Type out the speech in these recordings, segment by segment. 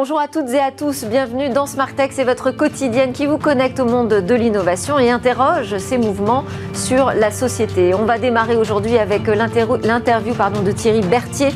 Bonjour à toutes et à tous, bienvenue dans Smartex c'est votre quotidienne qui vous connecte au monde de l'innovation et interroge ces mouvements sur la société. On va démarrer aujourd'hui avec l'interview de Thierry Berthier,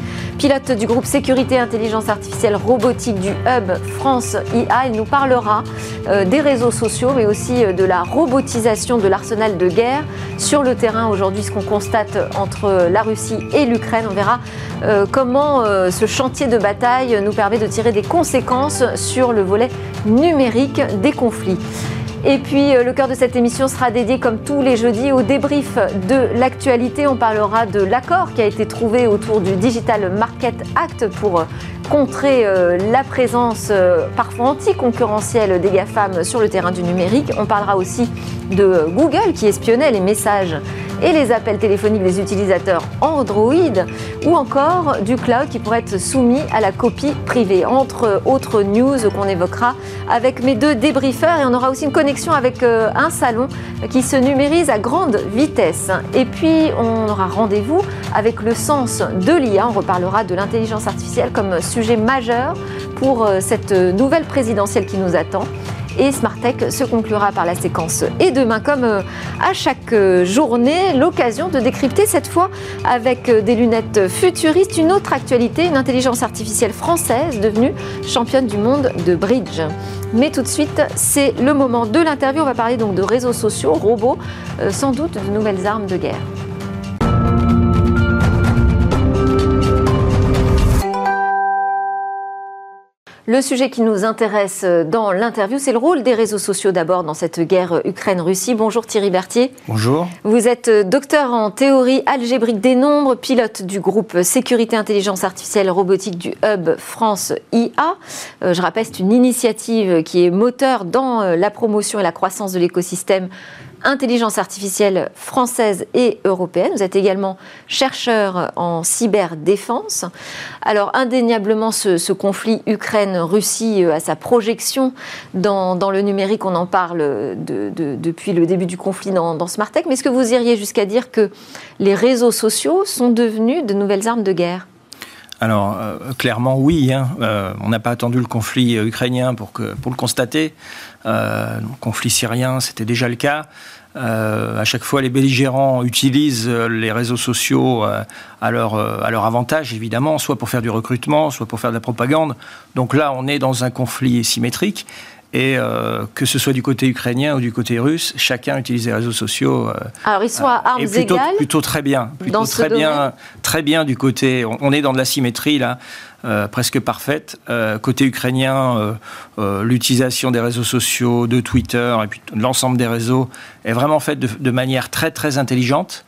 pilote du groupe Sécurité Intelligence Artificielle Robotique du Hub France IA. Il nous parlera euh, des réseaux sociaux mais aussi euh, de la robotisation de l'arsenal de guerre sur le terrain aujourd'hui, ce qu'on constate entre la Russie et l'Ukraine. On verra euh, comment ce chantier de bataille nous permet de tirer des conséquences sur le volet numérique des conflits. Et puis euh, le cœur de cette émission sera dédié comme tous les jeudis au débrief de l'actualité. On parlera de l'accord qui a été trouvé autour du Digital Market Act pour euh, contrer euh, la présence parfois anticoncurrentielle des GAFAM sur le terrain du numérique. On parlera aussi de Google qui espionnait les messages et les appels téléphoniques des utilisateurs Android ou encore du cloud qui pourrait être soumis à la copie privée. Entre autres news qu'on évoquera avec mes deux débriefeurs et on aura aussi une connexion avec euh, un salon qui se numérise à grande vitesse. Et puis on aura rendez-vous avec le sens de l'IA. On reparlera de l'intelligence artificielle comme sujet majeur pour euh, cette nouvelle présidentielle qui nous attend. Et Smartech se conclura par la séquence Et demain, comme euh, à chaque euh, journée, l'occasion de décrypter cette fois avec euh, des lunettes futuristes une autre actualité, une intelligence artificielle française devenue championne du monde de bridge. Mais tout de suite, c'est le moment de l'interview. On va parler donc de réseaux sociaux, robots, sans doute de nouvelles armes de guerre. Le sujet qui nous intéresse dans l'interview, c'est le rôle des réseaux sociaux d'abord dans cette guerre Ukraine-Russie. Bonjour Thierry Berthier. Bonjour. Vous êtes docteur en théorie algébrique des nombres, pilote du groupe Sécurité Intelligence Artificielle Robotique du Hub France IA. Euh, je rappelle, c'est une initiative qui est moteur dans euh, la promotion et la croissance de l'écosystème intelligence artificielle française et européenne. Vous êtes également chercheur en cyberdéfense. Alors indéniablement, ce, conflit Ukraine-Russie euh, a sa projection dans, le numérique. On en parle depuis le début du conflit dans, dans Smartech. Mais est-ce que vous iriez jusqu'à dire que les réseaux sociaux sont devenus de nouvelles armes de guerre? Alors, euh, clairement, oui. Hein. Euh, on n'a pas attendu le conflit ukrainien pour, le constater. Euh, le conflit syrien, c'était déjà le cas. à chaque fois, les belligérants utilisent les réseaux sociaux à leur avantage, évidemment, soit pour faire du recrutement, soit pour faire de la propagande. Donc là, on est dans un conflit symétrique. Et euh, que ce soit du côté ukrainien ou du côté russe, chacun utilise les réseaux sociaux. Euh, Alors ils sont à armes plutôt, égales. Plutôt très bien. Plutôt très bien, très bien du côté. On, est dans de la symétrie là. Euh, presque parfaite. côté ukrainien, l'utilisation des réseaux sociaux, de Twitter et puis l'ensemble des réseaux est vraiment faite de, de manière très très intelligente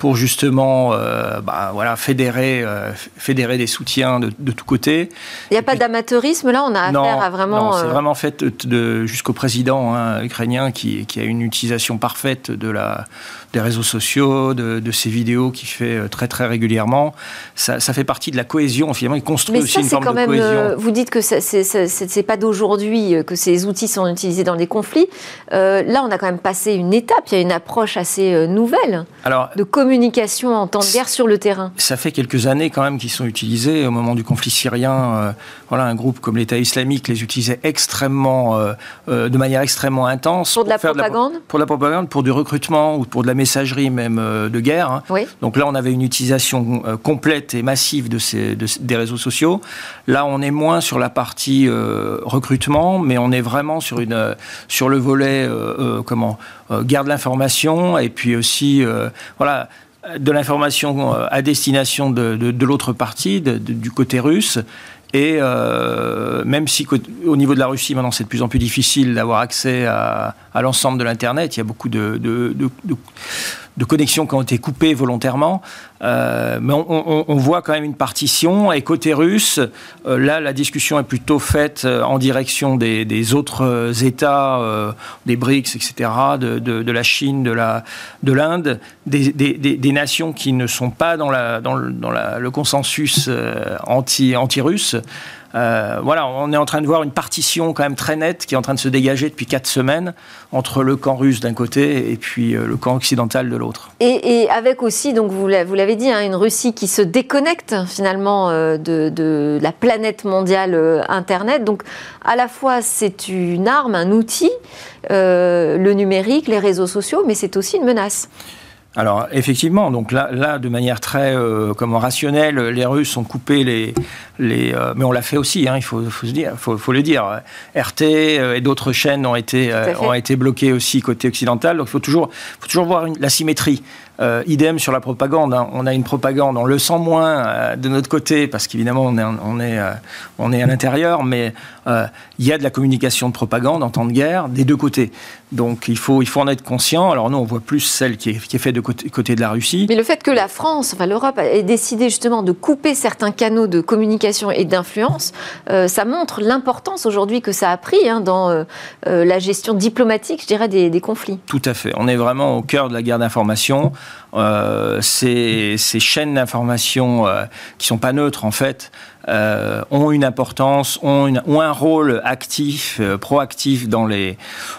pour justement euh, bah, voilà, fédérer, euh, fédérer des soutiens de, de tous côtés. Il n'y a pas d'amateurisme là, on a affaire à vraiment. Non, c'est euh, vraiment fait de, jusqu'au président hein, ukrainien qui, qui, a une utilisation parfaite de la, des réseaux sociaux, de, de ses vidéos qu'il fait très très régulièrement. Ça, ça, fait partie de la cohésion finalement. Il construit aussi une forme quand de même, cohésion. vous dites que c'est pas d'aujourd'hui que ces outils sont utilisés dans les conflits. là, on a quand même passé une étape. Il y a une approche assez nouvelle Alors, de communication en temps de guerre sur le terrain Ça fait quelques années quand même qu'ils sont utilisés. Au moment du conflit syrien, euh, voilà, un groupe comme l'État islamique les utilisait extrêmement, euh, euh, de manière extrêmement intense. Pour de la propagande Pour la propagande, pour du recrutement ou pour de la messagerie même de guerre. Hein. Oui. Donc là, on avait une utilisation complète et massive de ces, des réseaux sociaux. Là, on est moins sur la partie recrutement, mais on est vraiment sur, une, sur le volet, comment, garde l'information et puis aussi, voilà, de l'information euh, à destination de, l'autre partie, du côté russe. Et euh, même si au niveau de la Russie, maintenant, c'est de plus en plus difficile d'avoir accès à, l'ensemble de l'Internet, il y a beaucoup de, de connexions qui ont été coupées volontairement. Euh, mais on, voit quand même une partition. Et côté russe, euh, là, la discussion est plutôt faite euh, en direction des, autres États, des BRICS, etc., de, la Chine, de l'Inde, de l'Inde, des, nations qui ne sont pas dans, la, dans, le, dans le consensus anti-russe. Voilà, on est en train de voir une partition quand même très nette qui est en train de se dégager depuis quatre semaines entre le camp russe d'un côté et puis le camp occidental de l'autre. Et, avec aussi, donc vous l'avez dit, hein, une Russie qui se déconnecte finalement de, de, la planète mondiale Internet. Donc à la fois c'est une arme, un outil, le numérique, les réseaux sociaux, mais c'est aussi une menace. Alors effectivement, donc là, là de manière très euh, comment rationnelle, les Russes ont coupé les, les euh, mais on l'a fait aussi, hein, il faut, faut, se dire, faut, faut le dire. RT euh, et d'autres chaînes ont été ont été bloquées aussi côté occidental. Donc il faut toujours faut toujours voir une, la symétrie. Euh, idem sur la propagande. Hein. On a une propagande, on le sent moins euh, de notre côté parce qu'évidemment on est, on est, euh, on est à l'intérieur, mais il y a de la communication de propagande en temps de guerre des deux côtés. Donc il faut, il faut en être conscient. Alors nous, on voit plus celle qui est, qui est faite de côté, côté, de la Russie. Mais le fait que la France, enfin l'Europe, ait décidé justement de couper certains canaux de communication et d'influence, ça montre l'importance aujourd'hui que ça a pris hein, dans la gestion diplomatique, je dirais, des, des conflits. Tout à fait. On est vraiment au cœur de la guerre d'information. Euh, ces, chaînes d'information euh, qui sont pas neutres en fait euh, ont une importance, ont, un rôle actif, proactif dans, les,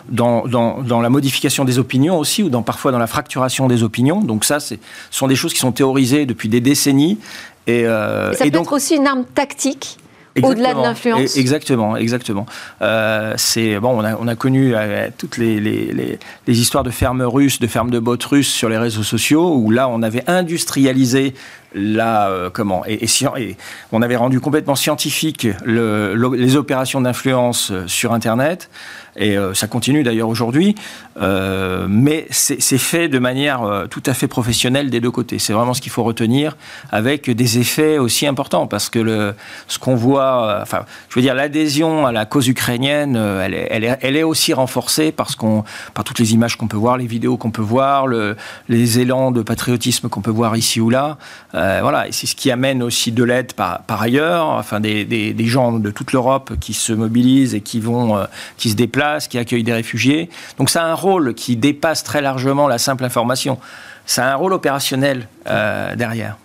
dans, dans, la modification des opinions aussi, ou dans, parfois dans la fracturation des opinions. Donc ça, ce sont des choses qui sont théorisées depuis des décennies. Et, ça peut être aussi une arme tactique au-delà de l'influence. Exactement, exactement. Euh, c'est bon, on a, on a connu euh, toutes les, les, les, les, histoires de fermes russes, de fermes de bottes russes sur les réseaux sociaux, où là, on avait industrialisé la euh, comment et, et, on avait rendu complètement scientifique le, les opérations d'influence sur Internet et euh, ça continue d'ailleurs aujourd'hui, euh, mais c'est fait de manière euh, tout à fait professionnelle des deux côtés. C'est vraiment ce qu'il faut retenir, avec des effets aussi importants, parce que ce qu'on voit, enfin, je veux dire, l'adhésion à la cause ukrainienne, elle est, aussi renforcée parce par toutes les images qu'on peut voir, les vidéos qu'on peut voir, le, les élans de patriotisme qu'on peut voir ici ou là. voilà, et c'est ce qui amène aussi de l'aide par, ailleurs, enfin, des, des, des gens de toute l'Europe qui se mobilisent et qui vont, qui se déplacent qui accueille des réfugiés. Donc ça a un rôle qui dépasse très largement la simple information. Ça a un rôle opérationnel euh, derrière.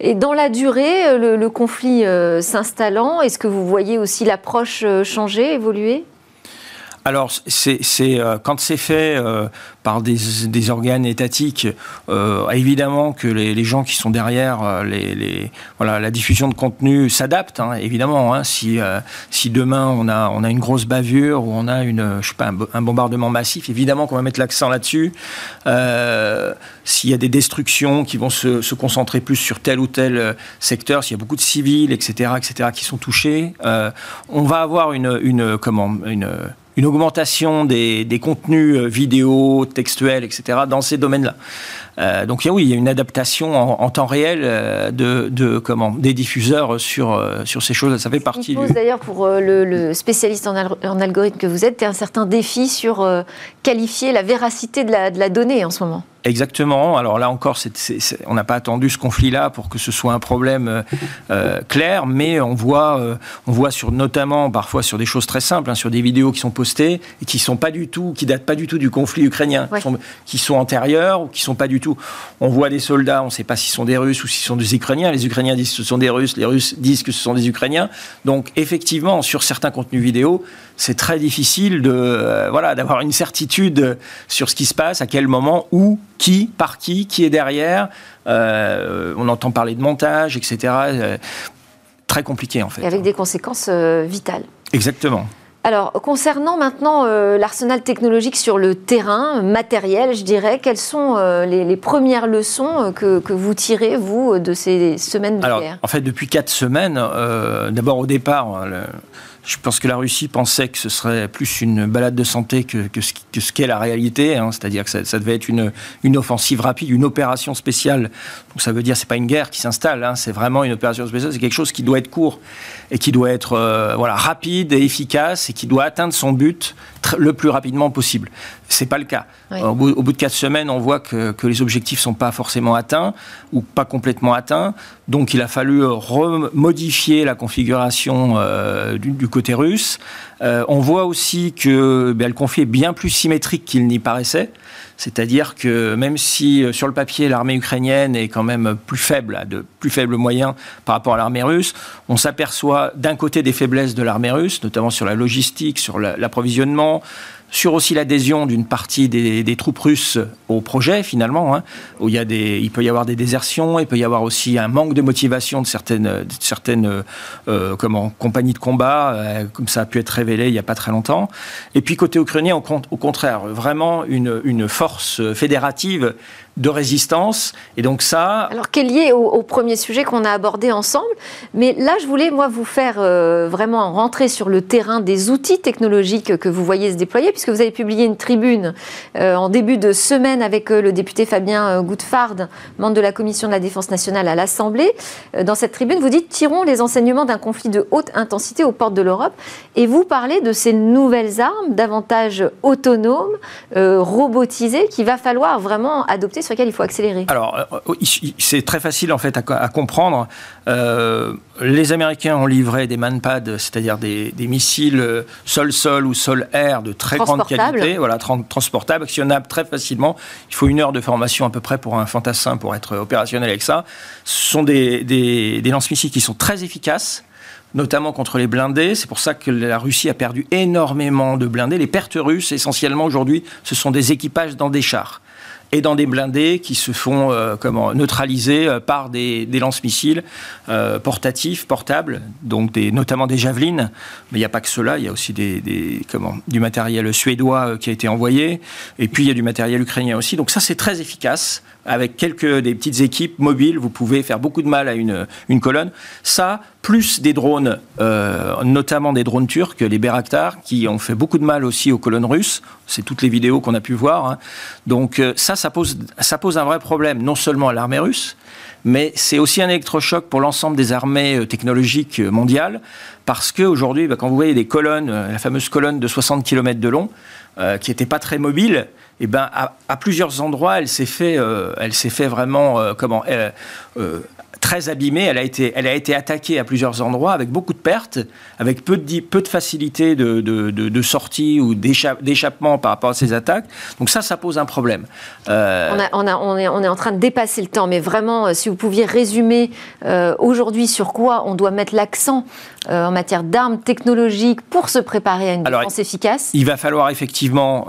Et dans la durée, euh, le, conflit euh, s'installant, est-ce que vous voyez aussi l'approche changer, évoluer? Alors, c'est euh, quand c'est fait euh, par des, des, organes étatiques, euh, évidemment que les, gens qui sont derrière euh, les, la diffusion de contenu s'adaptent, hein, évidemment. Hein, si, si demain on a, on a une grosse bavure ou on a une, je sais pas, un, bombardement massif, évidemment qu'on va mettre l'accent là-dessus. S'il y a des destructions qui vont se, se, concentrer plus sur tel ou tel secteur, s'il y a beaucoup de civils, etc., etc., qui sont touchés, on va avoir une, une comment, une une augmentation des, contenus euh, vidéo, textuels, etc., dans ces domaines-là. Euh, donc oui, il y a une adaptation en, en temps réel euh, de, de, comment, des diffuseurs sur, euh, sur ces choses. Ça fait partie. Il pose d'ailleurs pour le, le, spécialiste en, en, algorithme que vous êtes un certain défi sur qualifier la véracité de la, de la donnée en ce moment? Exactement. Alors là encore, on n'a pas attendu ce conflit-là pour que ce soit un problème euh, clair, mais on voit, euh, on voit sur, notamment parfois sur des choses très simples, hein, sur des vidéos qui sont postées et qui sont pas du tout, qui datent pas du tout du conflit ukrainien, qui, sont, qui, sont, antérieurs ou qui sont pas du tout. On voit des soldats, on ne sait pas s'ils sont des Russes ou s'ils sont des Ukrainiens. Les Ukrainiens disent que ce sont des Russes, les Russes disent que ce sont des Ukrainiens. Donc effectivement, sur certains contenus vidéo, c'est très difficile de euh, voilà d'avoir une certitude sur ce qui se passe, à quel moment, où, qui, par qui, qui est derrière. Euh, on entend parler de montage, etc. Euh, très compliqué en fait. Et avec des conséquences vitales. Exactement. Alors, concernant maintenant l'arsenal technologique sur le terrain, matériel, je dirais, quelles sont les, premières leçons que, que, vous tirez, vous, de ces semaines de Alors, guerre? En fait, depuis quatre semaines, d'abord au départ, le, je pense que la Russie pensait que ce serait plus une balade de santé que, que, ce qu'est la réalité, hein. c'est-à-dire que ça, ça, devait être une, une offensive rapide, une opération spéciale. Donc ça veut dire c'est pas une guerre qui s'installe, hein. c'est vraiment une opération spéciale, c'est quelque chose qui doit être court et qui doit être euh, voilà rapide et efficace et qui doit atteindre son but le plus rapidement possible. C'est pas le cas. Au, bout, au, bout, de quatre semaines, on voit que, que les objectifs sont pas forcément atteints ou pas complètement atteints Donc il a fallu modifier la configuration du, côté russe. on voit aussi que ben, le conflit est bien plus symétrique qu'il n'y paraissait. C'est-à-dire que même si euh, sur le papier l'armée ukrainienne est quand même plus faible, de plus faibles moyens par rapport à l'armée russe, on s'aperçoit d'un côté des faiblesses de l'armée russe, notamment sur la logistique, sur l'approvisionnement, sur aussi l'adhésion d'une partie des, troupes russes au projet finalement, hein, où il, y a des, il peut y avoir des désertions, il peut y avoir aussi un manque de motivation de certaines, certaines euh, comment, compagnies de combat, euh, comme ça a pu être révélé il n'y a pas très longtemps. Et puis côté ukrainien, au, contraire, vraiment une, une force fédérative de résistance. Et donc ça... Alors, qui est lié au, premier sujet qu'on a abordé ensemble. Mais là, je voulais, moi, vous faire euh, vraiment rentrer sur le terrain des outils technologiques que vous voyez se déployer, puisque vous avez publié une tribune euh, en début de semaine avec euh, le député Fabien Goudfard, membre de la Commission de la Défense nationale à l'Assemblée. dans cette tribune, vous dites « Tirons les enseignements d'un conflit de haute intensité aux portes de l'Europe ». Et vous parlez de ces nouvelles armes, davantage autonomes, robotisées, qu'il va falloir vraiment adopter sur lesquels il faut accélérer Alors, euh, euh, c'est très facile en fait à, comprendre. Euh, les Américains ont livré des manpads, c'est-à-dire des, missiles sol-sol ou sol-air de très grande qualité, voilà, transportables, actionnables très facilement. Il faut une heure de formation à peu près pour un fantassin pour être opérationnel avec ça. Ce sont des, des, des lance-missiles qui sont très efficaces notamment contre les blindés. C'est pour ça que la Russie a perdu énormément de blindés. Les pertes russes, essentiellement aujourd'hui, ce sont des équipages dans des chars et dans des blindés qui se font euh, neutraliser euh, par des, lance-missiles euh, portatifs, portables, donc notamment des javelines. Mais il n'y a pas que cela, il y a aussi du matériel suédois qui a été envoyé, et puis il y a du matériel ukrainien aussi. Donc ça, c'est très efficace. Avec quelques des petites équipes mobiles, vous pouvez faire beaucoup de mal à une, une colonne. Ça, plus des drones, notamment des drones turcs, les Beraktar, qui ont fait beaucoup de mal aussi aux colonnes russes. C'est toutes les vidéos qu'on a pu voir. Hein. Donc ça, ça pose, ça pose un vrai problème, non seulement à l'armée russe, mais c'est aussi un électrochoc pour l'ensemble des armées euh, technologiques euh, mondiales, parce qu'aujourd'hui, bah, quand vous voyez des colonnes, euh, la fameuse colonne de 60 km de long, qui n'était pas très mobile, eh ben à, plusieurs endroits, elle s'est fait, elle s'est fait vraiment comment très abîmée. Elle a été, elle a été attaquée à plusieurs endroits avec beaucoup de pertes, avec peu de, peu de facilité de, de, de, sortie ou d'échappement par rapport à ces attaques. Donc ça, ça pose un problème. Euh, on, a, on, a, on, est, on, est, en train de dépasser le temps, mais vraiment, euh, si vous pouviez résumer euh, aujourd'hui sur quoi on doit mettre l'accent en matière d'armes technologiques pour se préparer à une défense efficace Il va falloir effectivement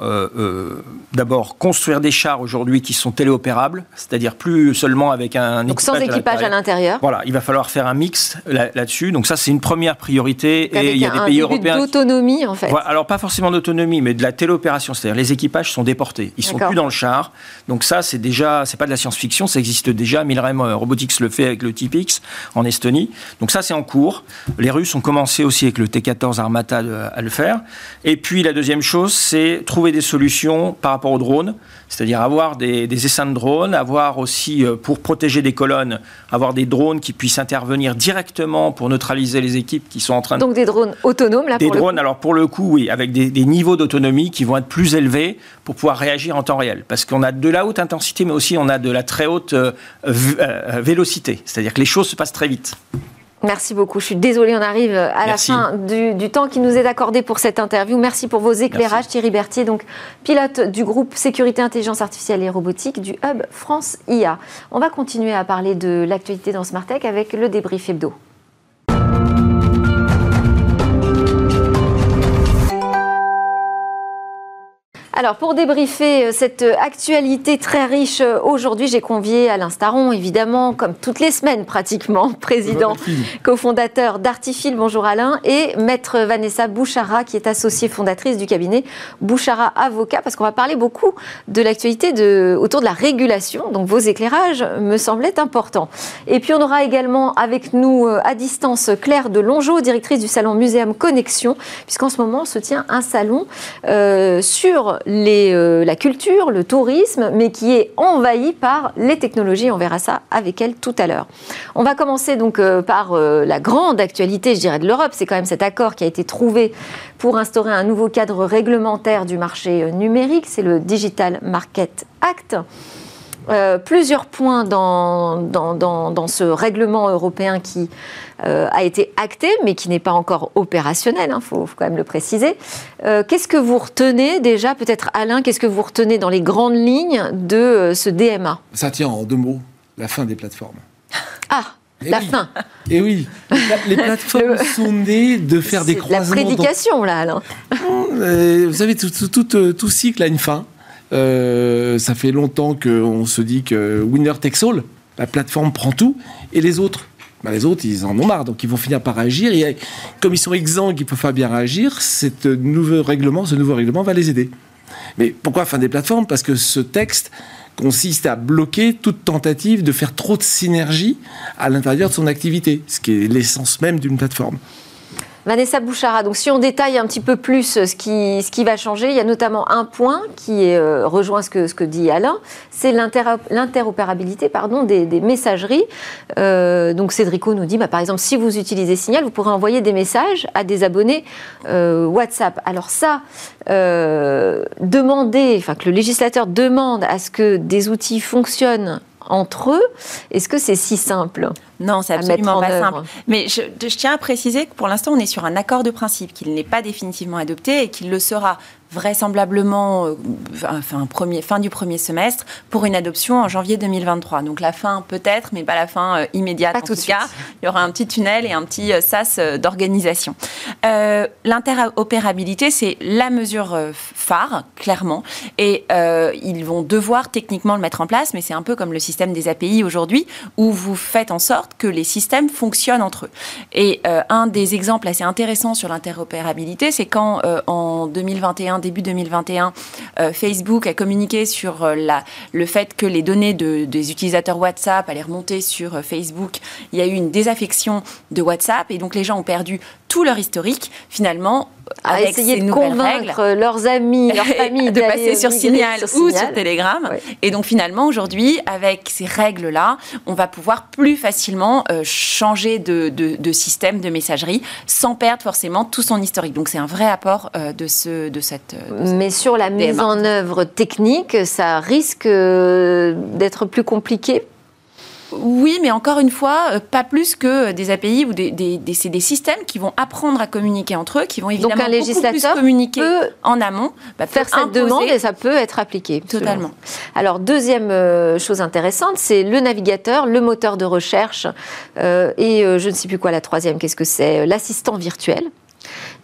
d'abord construire des chars aujourd'hui qui sont téléopérables, c'est-à-dire plus seulement avec un Donc sans équipage à l'intérieur voilà, il va falloir faire un mix là-dessus. Donc ça, c'est une première priorité. et il y a des pays européens. D'autonomie, en fait. alors pas forcément d'autonomie, mais de la téléopération. C'est-à-dire les équipages sont déportés, ils sont plus dans le char. Donc ça, c'est déjà, c'est pas de la science-fiction, ça existe déjà. Milrem euh, Robotics le fait avec le TPX en Estonie. Donc ça, c'est en cours. Les Russes ont commencé aussi avec le T-14 Armata à le faire. Et puis la deuxième chose, c'est trouver des solutions par rapport aux drones, c'est-à-dire avoir des, des essaims de drones, avoir aussi euh, pour protéger des colonnes, avoir des drones qui puissent intervenir directement pour neutraliser les équipes qui sont en train de... Donc des drones autonomes, là, Des drones, alors pour le coup, oui, avec des, niveaux d'autonomie qui vont être plus élevés pour pouvoir réagir en temps réel. Parce qu'on a de la haute intensité, mais aussi on a de la très haute euh, euh, vélocité. C'est-à-dire que les choses se passent très vite. Merci beaucoup. Je suis désolée, on arrive à la fin du, temps qui nous est accordé pour cette interview. Merci pour vos éclairages, Thierry Berthier, donc pilote du groupe Sécurité, Intelligence Artificielle et Robotique du Hub France IA. On va continuer à parler de l'actualité dans Smart Tech avec le débrief hebdo. Alors, pour débriefer euh, cette euh, actualité très riche euh, aujourd'hui, j'ai convié Alain Staron, évidemment, comme toutes les semaines pratiquement, président, cofondateur d'Artifil. Bonjour Alain. Et maître Vanessa Bouchara, qui est associée fondatrice du cabinet Bouchara Avocat, parce qu'on va parler beaucoup de l'actualité de, autour de la régulation. Donc, vos éclairages me semblaient importants. Et puis, on aura également avec nous à distance Claire de Longeau, directrice du salon Muséum Connexion, puisqu'en ce moment se tient un salon sur euh, la culture, le tourisme, mais qui est envahi par les technologies. On verra ça avec elle tout à l'heure. On va commencer donc euh, par euh, la grande actualité, je dirais, de l'Europe. C'est quand même cet accord qui a été trouvé pour instaurer un nouveau cadre réglementaire du marché numérique. C'est le Digital Market Act. Euh, plusieurs points dans, dans, ce règlement européen qui euh, a été acté, mais qui n'est pas encore opérationnel, il hein, faut, quand même le préciser. Euh, qu'est-ce que vous retenez déjà, peut-être Alain, qu'est-ce que vous retenez dans les grandes lignes de ce DMA Ça tient en deux mots, la fin des plateformes. Ah eh la fin. Et eh oui, les plateformes sont nées de faire des croisements. La prédication, là, Alain. vous savez, tout, tout, cycle a une fin. Euh, ça fait longtemps qu'on se dit que winner takes all, la plateforme prend tout, et les autres bah, les autres, ils en ont marre, donc ils vont finir par réagir. Et comme ils sont exempts, qu'ils peuvent pas bien réagir, nouveau règlement, ce nouveau règlement va les aider. Mais pourquoi fin des plateformes? Parce que ce texte consiste à bloquer toute tentative de faire trop de synergie à l'intérieur de son activité, ce qui est l'essence même d'une plateforme. Vanessa Bouchara, donc si on détaille un petit peu plus ce qui, ce qui va changer, il y a notamment un point qui euh, rejoint ce que, dit Alain, c'est l'interopérabilité des, messageries. Euh, donc Cédrico nous dit, bah, par exemple, si vous utilisez Signal, vous pourrez envoyer des messages à des abonnés euh, WhatsApp. Alors ça, demander, enfin que le législateur demande à ce que des outils fonctionnent entre eux, est-ce que c'est si simple non, c'est absolument pas simple. Mais je, tiens à préciser que pour l'instant, on est sur un accord de principe, qu'il n'est pas définitivement adopté et qu'il le sera vraisemblablement euh, enfin, premier, fin du premier semestre pour une adoption en janvier 2023. Donc la fin peut-être, mais pas la fin euh, immédiate. en tout, cas, il y aura un petit tunnel et un petit euh, sas d'organisation. L'interopérabilité, c'est la mesure phare, clairement, et ils vont devoir techniquement le mettre en place, mais c'est un peu comme le système des API aujourd'hui, où vous faites en sorte que les systèmes fonctionnent entre eux. Et un des exemples assez intéressants sur l'interopérabilité, c'est quand en 2021 début 2021, euh, Facebook a communiqué sur euh, la, le fait que les données de, des utilisateurs WhatsApp allaient remonter sur euh, Facebook. Il y a eu une désaffection de WhatsApp et donc les gens ont perdu tout leur historique. Finalement, à essayer de convaincre leurs amis, leurs familles de passer sur Signal, ou sur Telegram. Et donc finalement, aujourd'hui, avec ces règles-là, on va pouvoir plus facilement euh, changer de, de, système de messagerie sans perdre forcément tout son historique. Donc c'est un vrai apport euh, de, ce, de cette... Mais sur la mise en œuvre technique, ça risque euh, d'être plus compliqué oui, mais encore une fois, euh, pas plus que des API ou des, des, c'est des systèmes qui vont apprendre à communiquer entre eux, qui vont évidemment Donc un législateur plus communiquer en amont, bah, faire cette demande et ça peut être appliqué. Totalement. Alors deuxième euh, chose intéressante, c'est le navigateur, le moteur de recherche euh, et je ne sais plus quoi la troisième. Qu'est-ce que c'est L'assistant virtuel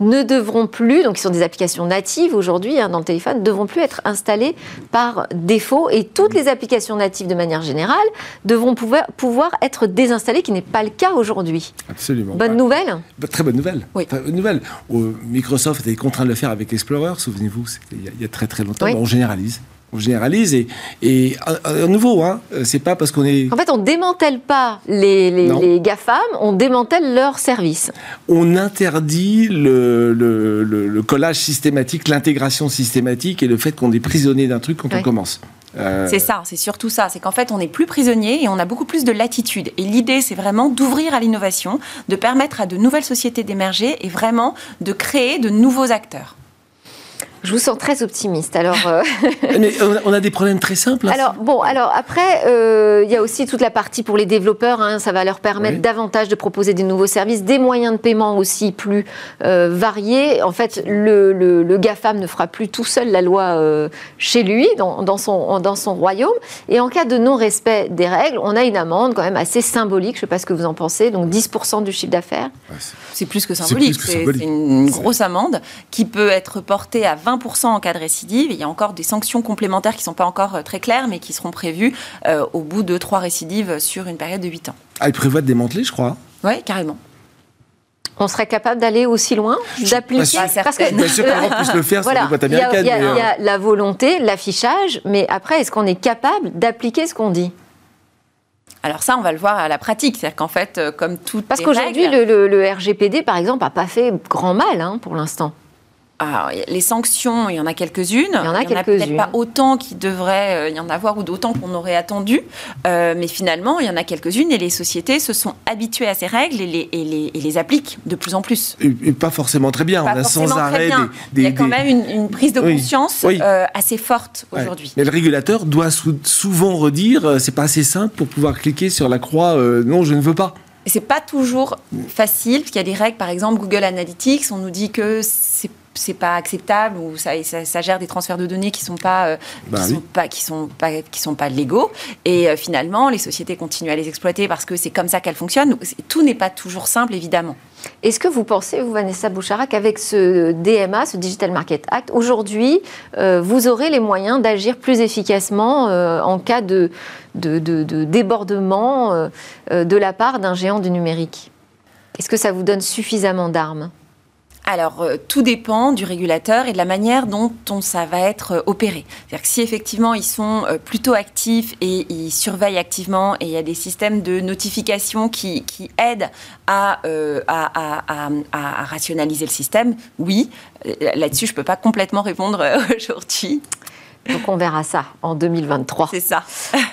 ne devront plus, donc qui sont des applications natives aujourd'hui hein, dans le téléphone, ne devront plus être installées par défaut et toutes les applications natives de manière générale devront pouvoir, pouvoir être désinstallées, qui n'est pas le cas aujourd'hui. Absolument. Bonne nouvelle bah, Très bonne nouvelle. Oui. bonne nouvelle. Microsoft était contraint de le faire avec Explorer, souvenez-vous, il, il y a très très longtemps. on généralise on généralise et, et à, nouveau, hein, c'est pas parce qu'on est. En fait, on démantèle pas les, les, GAFAM, on démantèle leurs services. On interdit le, le, le, collage systématique, l'intégration systématique et le fait qu'on est prisonnier d'un truc quand on commence. Euh, c'est ça, c'est surtout ça. C'est qu'en fait, on n'est plus prisonnier et on a beaucoup plus de latitude. Et l'idée, c'est vraiment d'ouvrir à l'innovation, de permettre à de nouvelles sociétés d'émerger et vraiment de créer de nouveaux acteurs. Je vous sens très optimiste. Alors, euh, Mais on a des problèmes très simples. Hein. alors bon, alors après, euh, il y a aussi toute la partie pour les développeurs. Hein, ça va leur permettre davantage de proposer des nouveaux services, des moyens de paiement aussi plus euh, variés. En fait, le, le, GAFAM ne fera plus tout seul la loi chez lui, dans, dans, son, dans son royaume. Et en cas de non-respect des règles, on a une amende quand même assez symbolique. Je ne sais pas ce que vous en pensez. Donc 10% du chiffre d'affaires. c'est plus que symbolique. C'est une grosse amende qui peut être portée à 20 20% en cas de récidive. il y a encore des sanctions complémentaires qui ne sont pas encore euh, très claires, mais qui seront prévues euh, au bout de trois récidives sur une période de 8 ans. Ah, il prévoit de démanteler, je crois. Oui, carrément. On serait capable d'aller aussi loin, d'appliquer. Parce que bien sûr qu'on puisse le faire voilà. Il y, a, y a la volonté, l'affichage, mais après, est-ce qu'on est capable d'appliquer ce qu'on dit? Alors ça, on va le voir à la pratique, c'est-à-dire qu'en fait, euh, comme tout parce qu'aujourd'hui, le, le, RGPD, par exemple, n'a pas fait grand mal hein, pour l'instant. Les sanctions, il y en a quelques-unes. Il y en a, a peut-être pas autant qu'il devrait y en avoir ou d'autant qu'on aurait attendu. mais finalement, il y en a quelques-unes et les sociétés se sont habituées à ces règles et les, et les, appliquent de plus en plus. Et, pas forcément très bien. on a sans arrêt des, Il y a quand même une, prise de conscience assez forte aujourd'hui. Mais le régulateur doit souvent redire c'est pas assez simple pour pouvoir cliquer sur la croix non, je ne veux pas. C'est pas toujours facile, parce qu'il y a des règles, par exemple Google Analytics, on nous dit que c'est c'est pas acceptable ou ça, ça, gère des transferts de données qui sont pas euh, bah qui sont pas qui sont pas qui sont pas légaux. Et euh, finalement les sociétés continuent à les exploiter parce que c'est comme ça qu'elles fonctionnent. Tout n'est pas toujours simple évidemment. Est-ce que vous pensez, vous, Vanessa Bouchara, qu'avec ce DMA, ce Digital Market Act, aujourd'hui, euh, vous aurez les moyens d'agir plus efficacement en cas de, de, de débordement de la part d'un géant du numérique? Est-ce que ça vous donne suffisamment d'armes? Alors, euh, tout dépend du régulateur et de la manière dont ça va être euh, opéré. C'est-à-dire que si effectivement ils sont euh, plutôt actifs et ils surveillent activement et il y a des systèmes de notification qui, aident à, à, rationaliser le système, oui. Là-dessus, je ne peux pas complètement répondre aujourd'hui. Donc on verra ça en 2023. C'est ça.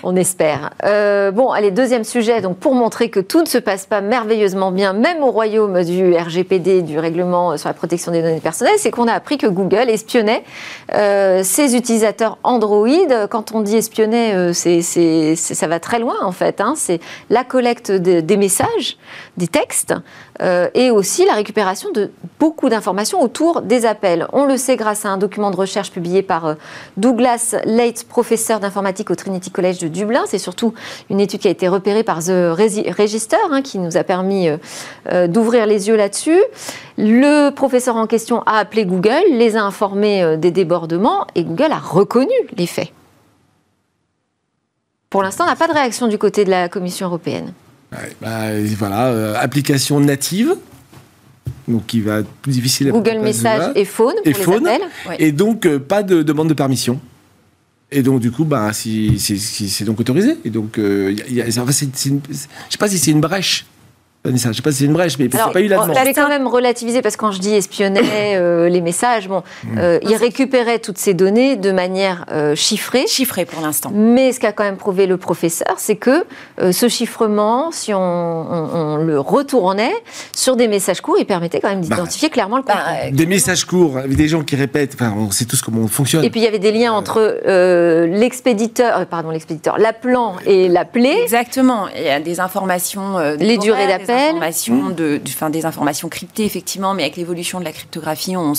On espère. Euh, bon, allez, deuxième sujet. Donc pour montrer que tout ne se passe pas merveilleusement bien, même au royaume du RGPD, du règlement sur la protection des données personnelles, c'est qu'on a appris que Google espionnait euh, ses utilisateurs Android. Quand on dit espionner, euh, c'est, ça va très loin en fait. Hein. C'est la collecte des messages, des textes, et aussi la récupération de beaucoup d'informations autour des appels. On le sait grâce à un document de recherche publié par Douglas Douglas Leitz, professeur d'informatique au Trinity College de Dublin. C'est surtout une étude qui a été repérée par The Register, hein, qui nous a permis euh, euh, d'ouvrir les yeux là-dessus. Le professeur en question a appelé Google, les a informés euh, des débordements et Google a reconnu les faits. Pour l'instant, on n'a pas de réaction du côté de la Commission européenne. Bah, voilà, application native, donc qui va être plus difficile à Google Message et Phone pour et les appels. Et donc pas de demande de permission. Et donc, du coup, bah, c'est donc autorisé. Et donc, euh, y a, je ne sais pas si c'est une brèche je ne sais pas si c'est une brèche, mais c'est pas eu la demande. Je quand même relativiser parce que quand je dis espionner euh, les messages, bon, mm. euh, il récupérait toutes ces données de manière euh, chiffrée. Chiffrée pour l'instant. Mais ce qu'a quand même prouvé le professeur, c'est que ce chiffrement, si on, le retournait sur des messages courts, il permettait quand même bah, d'identifier clairement le bah, contenu. des messages courts, avec des gens qui répètent, enfin, on sait tous comment on fonctionne. Et puis il y avait des liens entre l'expéditeur, pardon, l'expéditeur, l'appelant et l'appelé. Exactement. Il y a des informations. les durées d'appel informations, de, des informations cryptées, effectivement, mais avec l'évolution de la cryptographie, on,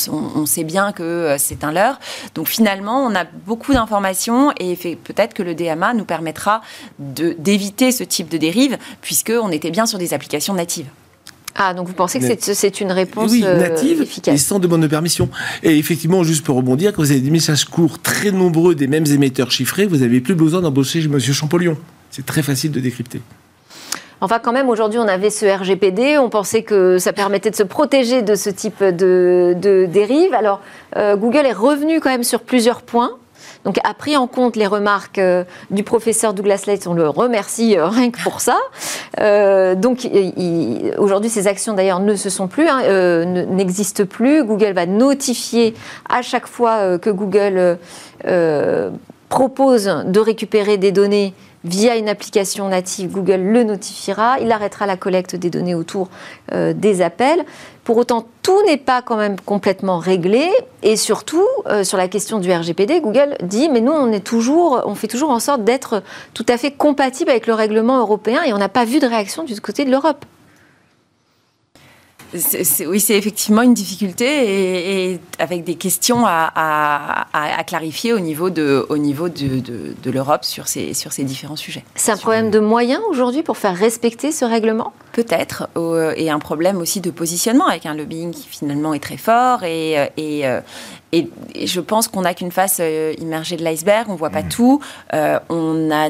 sait bien que euh, c'est un leurre. Donc finalement, on a beaucoup d'informations et peut-être que le DMA nous permettra d'éviter ce type de dérive, puisqu'on était bien sur des applications natives. Ah, donc vous pensez que c'est une réponse oui, native efficace. et sans demande de permission. Et effectivement, juste pour rebondir, quand vous avez des messages courts très nombreux des mêmes émetteurs chiffrés, vous n'avez plus besoin d'embaucher M. Champollion. C'est très facile de décrypter. Enfin, quand même, aujourd'hui, on avait ce RGPD. On pensait que ça permettait de se protéger de ce type de, de dérive. Alors, euh, Google est revenu quand même sur plusieurs points. Donc, a pris en compte les remarques euh, du professeur Douglas Leitz. On le remercie euh, rien que pour ça. donc, aujourd'hui, ces actions d'ailleurs ne se sont plus, hein, n'existent plus. Google va notifier à chaque fois que Google propose de récupérer des données via une application native, Google le notifiera, il arrêtera la collecte des données autour euh, des appels. Pour autant, tout n'est pas quand même complètement réglé. Et surtout, euh, sur la question du RGPD, Google dit, mais nous, on, on fait toujours en sorte d'être tout à fait compatible avec le règlement européen et on n'a pas vu de réaction du côté de l'Europe oui, c'est effectivement une difficulté et, avec des questions à, clarifier au niveau de, au niveau de, de, l'Europe sur ces, sur ces différents sujets. C'est un problème de moyens aujourd'hui pour faire respecter ce règlement? Peut-être, euh, et un problème aussi de positionnement avec un lobbying qui finalement est très fort et, et, euh, et, je pense qu'on n'a qu'une face euh, immergée de l'iceberg, on ne voit pas mmh. tout. on a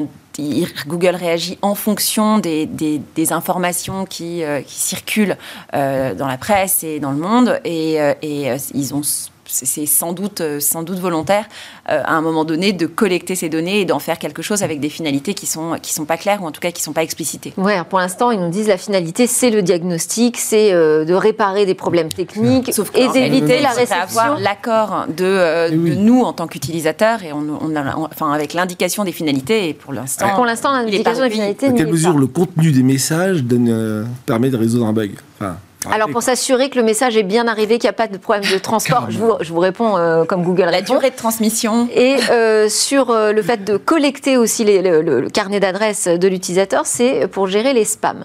Google réagit en fonction des, informations qui, euh, circulent euh, dans la presse et dans le monde. Et, euh, ils ont c'est sans doute, sans doute volontaire à un moment donné de collecter ces données et d'en faire quelque chose avec des finalités qui sont qui sont pas claires ou en tout cas qui sont pas explicitées. Ouais, pour l'instant, ils nous disent la finalité, c'est le diagnostic, c'est de réparer des problèmes techniques Sauf et d'éviter la réception. avoir l'accord de, de, nous en tant qu'utilisateurs et on, on a, enfin avec l'indication des finalités et pour l'instant. Pour l'instant, l'indication des finalités. Dans quelle mesure le contenu des messages donne, permet de résoudre un bug? Enfin, alors pour s'assurer que le message est bien arrivé, qu'il n'y a pas de problème de transport, je vous, je vous, réponds euh, comme Google La répond. durée de transmission. Et euh, sur euh, le fait de collecter aussi les, le, le, carnet d'adresse de l'utilisateur, c'est pour gérer les spams.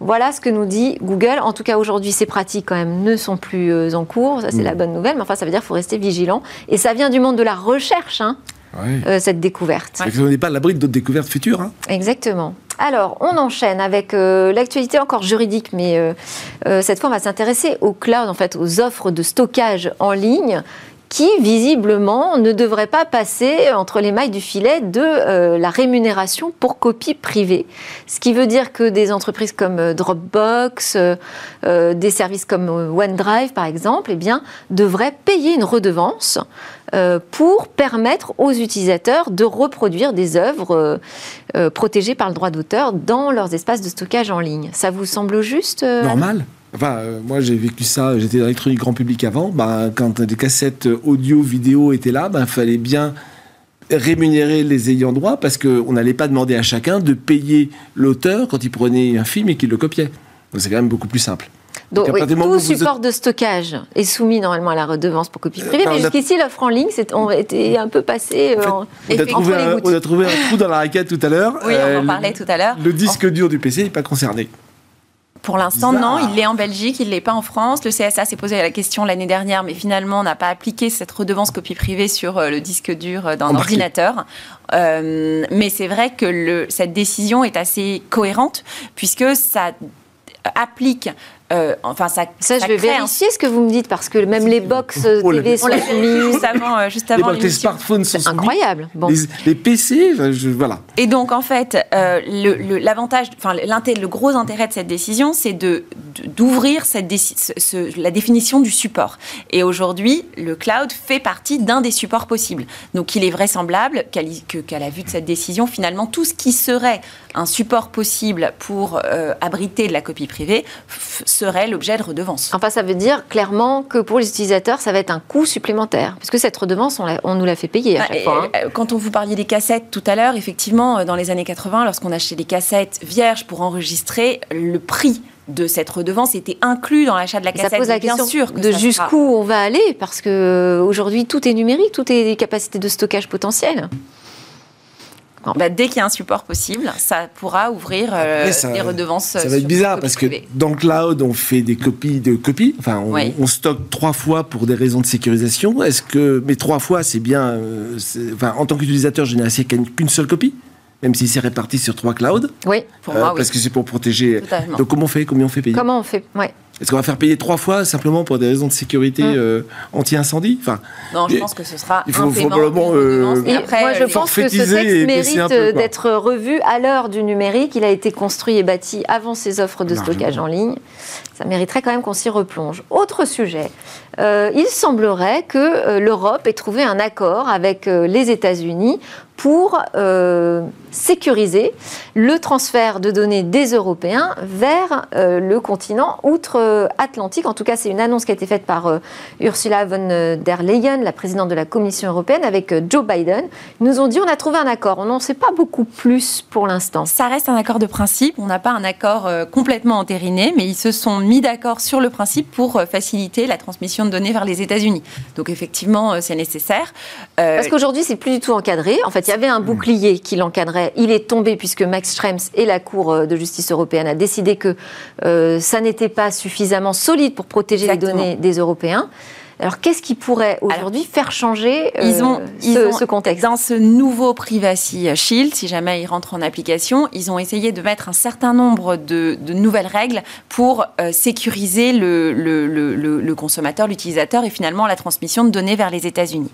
Voilà ce que nous dit Google. En tout cas, aujourd'hui, ces pratiques, quand même, ne sont plus en cours. Ça, c'est mmh. la bonne nouvelle. Mais enfin, ça veut dire qu'il faut rester vigilant. Et ça vient du monde de la recherche, hein, ouais. euh, cette découverte. Ouais. On n'est pas à l'abri d'autres découvertes futures. Hein. Exactement. Alors, on enchaîne avec euh, l'actualité encore juridique, mais euh, euh, cette fois, on va s'intéresser au cloud, en fait, aux offres de stockage en ligne qui visiblement ne devrait pas passer entre les mailles du filet de euh, la rémunération pour copie privée. Ce qui veut dire que des entreprises comme Dropbox, euh, euh, des services comme OneDrive par exemple, eh bien, devraient payer une redevance pour permettre aux utilisateurs de reproduire des œuvres protégées par le droit d'auteur dans leurs espaces de stockage en ligne. Ça vous semble juste Normal Enfin, euh, moi j'ai vécu ça, j'étais dans l'électronique grand public avant. Bah, quand des cassettes audio, vidéo étaient là, il bah, fallait bien rémunérer les ayants droit parce qu'on n'allait pas demander à chacun de payer l'auteur quand il prenait un film et qu'il le copiait. Donc c'est quand même beaucoup plus simple. Donc, oui, tout support êtes... de stockage est soumis normalement à la redevance pour copie privée, enfin, mais jusqu'ici, l'offre en ligne on était un peu passé. En fait, en... on, a trouvé un, on, a trouvé un, trou dans la raquette tout à l'heure. Oui, on en parlait tout à l'heure. Le disque dur du PC n'est pas concerné. Pour l'instant, non. Il l'est en Belgique, il l'est pas en France. Le CSA s'est posé la question l'année dernière, mais finalement, on n'a pas appliqué cette redevance copie privée sur le disque dur d'un ordinateur. Euh, mais c'est vrai que le, cette décision est assez cohérente, puisque ça applique euh, enfin, ça, ça, ça je vais vérifier un... ce que vous me dites parce que même les box oh, TV sont juste avant, euh, juste avant les, les smartphones sont soumis. incroyable. Bon. Les, les, PC, je, voilà. Et donc en fait, euh, l'avantage, enfin le gros intérêt de cette décision, c'est de d'ouvrir cette ce, la définition du support. Et aujourd'hui, le cloud fait partie d'un des supports possibles. Donc il est vraisemblable qu'à qu la vue de cette décision, finalement, tout ce qui serait un support possible pour euh, abriter de la copie privée serait l'objet de redevance. Enfin, ça veut dire clairement que pour les utilisateurs, ça va être un coût supplémentaire, puisque cette redevance, on, on nous l'a fait payer à chaque bah, fois. Hein. Quand on vous parliez des cassettes tout à l'heure, effectivement, dans les années 80, lorsqu'on achetait des cassettes vierges pour enregistrer, le prix de cette redevance était inclus dans l'achat de la cassette. Ça pose la bien question sûr de jusqu'où on va aller, parce que aujourd'hui tout est numérique, tout est des capacités de stockage potentielles. Bah, dès qu'il y a un support possible, ça pourra ouvrir euh, Après, ça, des redevances. Ça va être bizarre parce que dans le cloud, on fait des copies de copies. Enfin, on, oui. on stocke trois fois pour des raisons de sécurisation. Est-ce que, mais trois fois, c'est bien. Euh, enfin, en tant qu'utilisateur, je n'ai assez qu'une seule copie même si c'est réparti sur trois clouds. Oui, pour moi, euh, Parce oui. que c'est pour protéger. Totalement. Donc comment on fait? Combien on fait payer? Comment on fait? Ouais. Est-ce qu'on va faire payer trois fois simplement pour des raisons de sécurité mmh. euh, anti-incendie? Enfin, Non, je pense que ce sera il faut un paiement, probablement. Euh, et après, moi, je pense que ce texte mérite d'être revu à l'heure du numérique. Il a été construit et bâti avant ces offres de Largement. stockage en ligne. Ça mériterait quand même qu'on s'y replonge. Autre sujet. Euh, il semblerait que euh, l'Europe ait trouvé un accord avec euh, les États-Unis pour euh, sécuriser le transfert de données des Européens vers euh, le continent outre-Atlantique. En tout cas, c'est une annonce qui a été faite par euh, Ursula von der Leyen, la présidente de la Commission européenne, avec Joe Biden. Ils nous ont dit on a trouvé un accord. On n'en sait pas beaucoup plus pour l'instant. Ça reste un accord de principe. On n'a pas un accord complètement entériné, mais ils se sont mis d'accord sur le principe pour faciliter la transmission de données vers les États-Unis. Donc effectivement, c'est nécessaire. Parce qu'aujourd'hui, c'est plus du tout encadré. En fait, il y avait un bouclier qui l'encadrait. Il est tombé puisque Max Schrems et la Cour de justice européenne a décidé que euh, ça n'était pas suffisamment solide pour protéger Exactement. les données des Européens. Alors, qu'est-ce qui pourrait aujourd'hui faire changer euh, ils ont, ce, ils ont, ce, contexte? Dans ce nouveau Privacy Shield, si jamais il rentre en application, ils ont essayé de mettre un certain nombre de, de nouvelles règles pour euh, sécuriser le, le, le, le consommateur, l'utilisateur et finalement la transmission de données vers les États-Unis.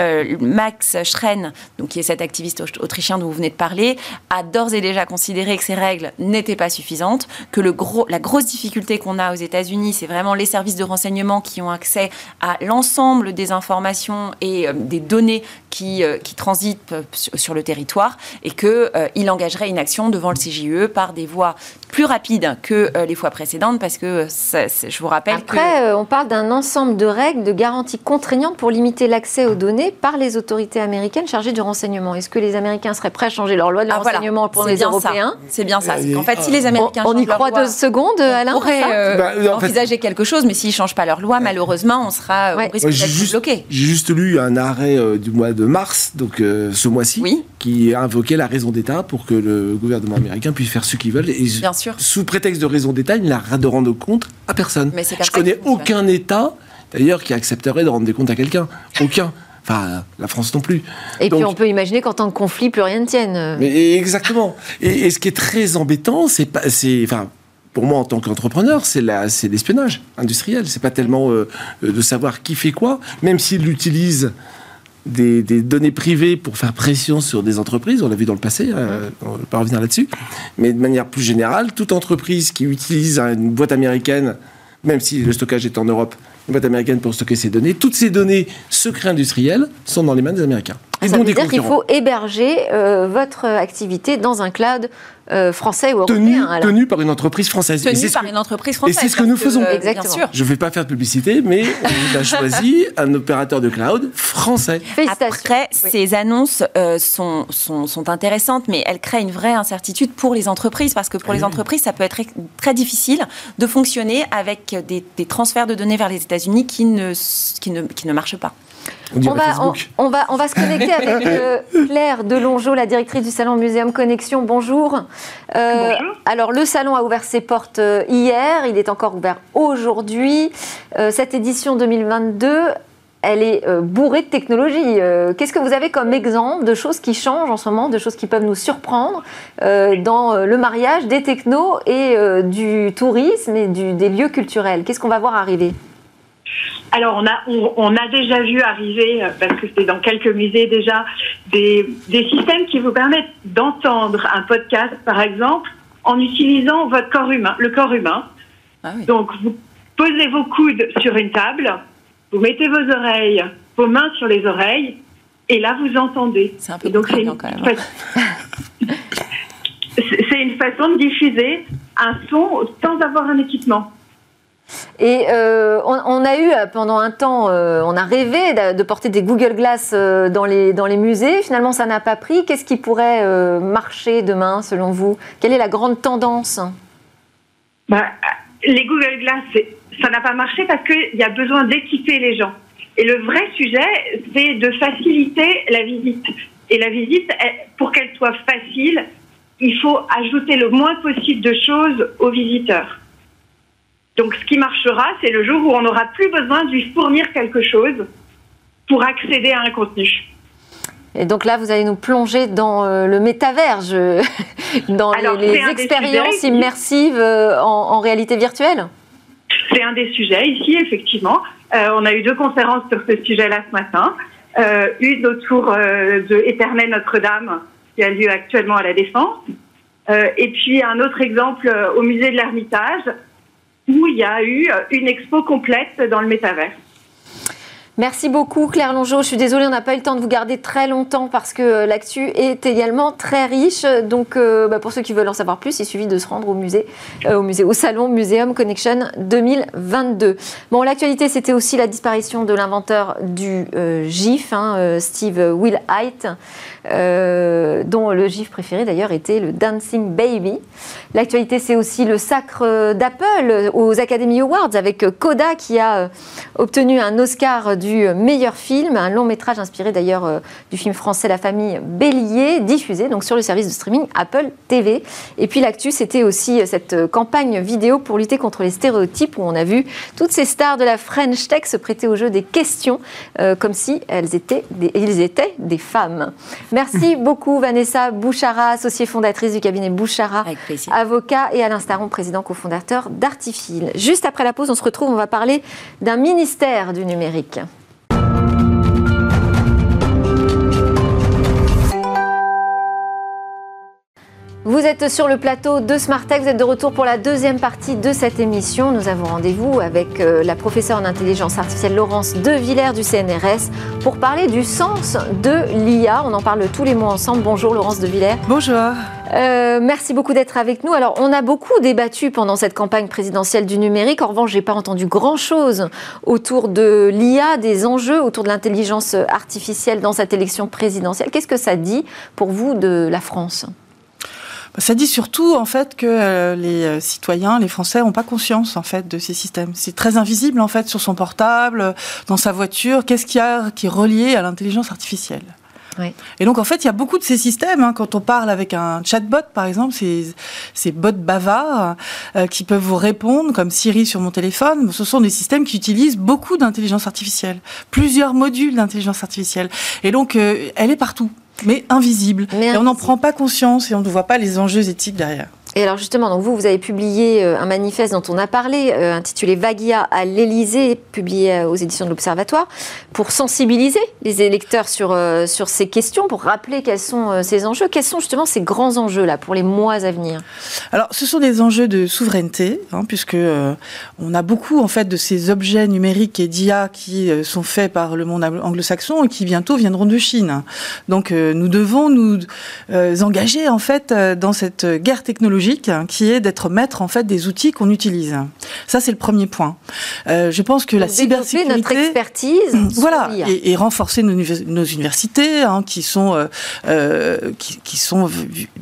Euh, Max Schrein, donc, qui est cet activiste autrichien dont vous venez de parler, a d'ores et déjà considéré que ces règles n'étaient pas suffisantes, que le gros, la grosse difficulté qu'on a aux États-Unis, c'est vraiment les services de renseignement qui ont accès à à l'ensemble des informations et des données qui, qui transitent sur le territoire et qu'il engagerait une action devant le CJE par des voies plus rapides que les fois précédentes parce que je vous rappelle Après, on parle d'un ensemble de règles, de garanties contraignantes pour limiter l'accès aux données par les autorités américaines chargées du renseignement. Est-ce que les Américains seraient prêts à changer leur loi de ah, renseignement pour les Européens? C'est bien ça. En fait, si les Américains on, y croit deux secondes, Alain On pourrait euh, bah, envisager quelque chose, mais s'ils ne changent pas leur loi, malheureusement, on sera au risque d'être bloqué. J'ai juste lu un arrêt euh, du mois de mars, donc euh, ce mois-ci, qui invoquait la raison d'État pour que le gouvernement américain puisse faire ce qu'il veut. Et bien sûr. Sous prétexte de raison d'État, il n'a de rendre compte à personne. Mais Je connais aucun État, d'ailleurs, qui accepterait de rendre des comptes à quelqu'un. Aucun. Enfin, la France non plus. Et puis on peut imaginer qu'en tant que conflit, plus rien ne tienne. Mais exactement. Et, ce qui est très embêtant, c'est pas, c'est, enfin, pour moi en tant qu'entrepreneur, c'est la, c'est l'espionnage industriel. C'est pas tellement euh, de savoir qui fait quoi, même s'il utilise des, données privées pour faire pression sur des entreprises. On l'a vu dans le passé. Euh, on ne va pas revenir là-dessus. Mais de manière plus générale, toute entreprise qui utilise une boîte américaine, même si le stockage est en Europe, une boîte américaine pour stocker ses données. Toutes ces données secrets industriels sont dans les mains des Américains. Ça veut dire qu'il faut héberger euh, votre activité dans un cloud euh, français ou européen. Tenu, par une entreprise française. Tenu par une entreprise française. Et c'est ce que nous faisons. Exactement. Bien sûr. Je ne vais pas faire de publicité, mais on a choisi un opérateur de cloud français. Après, ces annonces euh, sont, sont, sont, intéressantes, mais elles créent une vraie incertitude pour les entreprises, parce que pour les entreprises, ça peut être très difficile de fonctionner avec des, des transferts de données vers les États-Unis qui ne, qui, ne, qui ne marchent pas. On, va, on, va, on va se connecter avec euh, Claire Delongeau, la directrice du salon Muséum Connexion. Bonjour. Euh, alors, le salon a ouvert ses portes euh, hier, il est encore ouvert aujourd'hui. cette édition 2022, elle est bourrée de technologies. Qu'est-ce que vous avez comme exemple de choses qui changent en ce moment, de choses qui peuvent nous surprendre dans le mariage des technos et du tourisme et des lieux culturels? Qu'est-ce qu'on va voir arriver? Alors, on a, on, a déjà vu arriver, euh, parce que c'est dans quelques musées déjà, des, des systèmes qui vous permettent d'entendre un podcast, par exemple, en utilisant votre corps humain, le corps humain. Ah Donc, vous posez vos coudes sur une table, vous mettez vos oreilles, vos mains sur les oreilles, et là, vous entendez. C'est un peu donc, c'est quand même. Hein. c'est une façon de diffuser un son sans avoir un équipement. Et euh, on, a eu euh, pendant un temps, euh, on a rêvé de, porter des Google Glass dans, les, dans les musées. Finalement, ça n'a pas pris. Qu'est-ce qui pourrait marcher demain, selon vous? Quelle est la grande tendance? Bah, Les Google Glass, ça n'a pas marché parce qu'il y a besoin d'équiper les gens. Et le vrai sujet, c'est de faciliter la visite. Et la visite, pour qu'elle soit facile, il faut ajouter le moins possible de choses aux visiteurs. Donc ce qui marchera, c'est le jour où on n'aura plus besoin de lui fournir quelque chose pour accéder à un contenu. Et donc là, vous allez nous plonger dans euh, le métavers, dans les, expériences immersives euh, en, réalité virtuelle C'est un des sujets ici, effectivement. Euh, on a eu deux conférences sur ce sujet-là ce matin. une autour de Éternel Notre-Dame, qui a lieu actuellement à la Défense. et puis un autre exemple au musée de l'Ermitage, où il y a eu euh, une expo complète dans le métavers. Merci beaucoup Claire Longeau. Je suis désolée, on n'a pas eu le temps de vous garder très longtemps parce que euh, l'actu est également très riche. Donc euh, bah, pour ceux qui veulent en savoir plus, il suffit de se rendre au musée, au salon Museum Connection 2022. Bon, l'actualité, c'était aussi la disparition de l'inventeur du GIF, hein, Steve Wilhite. Euh, dont le gif préféré d'ailleurs était le Dancing Baby. L'actualité, c'est aussi le sacre d'Apple aux Academy Awards avec Coda qui a euh, obtenu un Oscar du meilleur film, un long métrage inspiré d'ailleurs euh, du film français La famille Bélier, diffusé donc sur le service de streaming Apple TV. Et puis l'actu, c'était aussi cette campagne vidéo pour lutter contre les stéréotypes où on a vu toutes ces stars de la French Tech se prêter au jeu des questions comme si elles étaient ils étaient des femmes. Merci beaucoup Vanessa Bouchara, associée fondatrice du cabinet Bouchara, avocat, et Alain Staron, président cofondateur d'Artifil. Juste après la pause, on se retrouve, on va parler d'un ministère du numérique. Vous êtes sur le plateau de Smartech, vous êtes de retour pour la deuxième partie de cette émission. Nous avons rendez-vous avec euh, la professeure en intelligence artificielle Laurence Devillers du CNRS pour parler du sens de l'IA. On en parle tous les mois ensemble. Bonjour Laurence Devillers. Bonjour. Euh, merci beaucoup d'être avec nous. Alors, on a beaucoup débattu pendant cette campagne présidentielle du numérique. En revanche, j'ai pas entendu grand-chose autour de l'IA, des enjeux autour de l'intelligence artificielle dans cette élection présidentielle. Qu'est-ce que ça dit pour vous de la France? Ça dit surtout en fait que euh, les euh, citoyens, les Français, n'ont pas conscience en fait de ces systèmes. C'est très invisible en fait sur son portable, dans sa voiture. Qu'est-ce qu'il y a qui est relié à l'intelligence artificielle? Oui. Et donc, en fait, il y a beaucoup de ces systèmes. Hein. quand on parle avec un chatbot, par exemple, ces, ces bots bavards euh, qui peuvent vous répondre, comme Siri sur mon téléphone, ce sont des systèmes qui utilisent beaucoup d'intelligence artificielle, plusieurs modules d'intelligence artificielle. Et donc, elle est partout mais invisible. et on n'en prend pas conscience et on ne voit pas les enjeux éthiques derrière. Et alors justement, vous, vous avez publié euh, un manifeste dont on a parlé, euh, intitulé Vagia à l'Élysée, publié euh, aux éditions de l'Observatoire, pour sensibiliser les électeurs sur, sur ces questions, pour rappeler quels sont ces enjeux. Quels sont justement ces grands enjeux-là pour les mois à venir? Alors, ce sont des enjeux de souveraineté, hein, puisque on a beaucoup en fait de ces objets numériques et d'IA qui sont faits par le monde anglo-saxon et qui bientôt viendront de Chine. Donc, nous devons nous engager en fait dans cette guerre technologique Hein, qui est d'être maître en fait des outils qu'on utilise. Ça c'est le premier point. Euh, je pense que la cybersécurité, notre expertise, voilà, et, renforcer nos, universités hein, qui sont euh, euh, qui, qui sont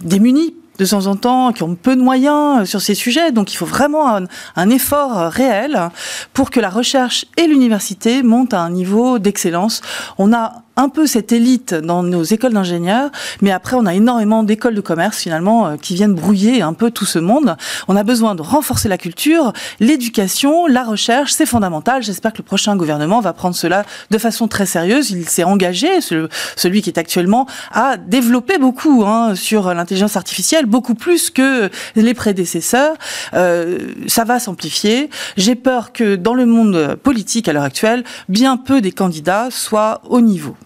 démunies de temps en temps, qui ont peu de moyens sur ces sujets. Donc il faut vraiment un, un effort réel pour que la recherche et l'université montent à un niveau d'excellence. On a un peu cette élite dans nos écoles d'ingénieurs, mais après on a énormément d'écoles de commerce finalement euh, qui viennent brouiller un peu tout ce monde. On a besoin de renforcer la culture, l'éducation, la recherche, c'est fondamental. J'espère que le prochain gouvernement va prendre cela de façon très sérieuse. Il s'est engagé, celui qui est actuellement, à développer beaucoup hein, sur l'intelligence artificielle, beaucoup plus que les prédécesseurs. Euh, ça va s'amplifier. J'ai peur que dans le monde politique à l'heure actuelle, bien peu des candidats soient au niveau.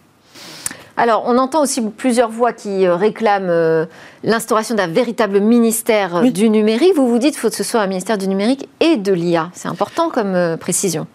Alors, on entend aussi plusieurs voix qui euh, réclament euh, l'instauration d'un véritable ministère du numérique. Vous vous dites qu'il faut que ce soit un ministère du numérique et de l'IA. C'est important comme euh, précision.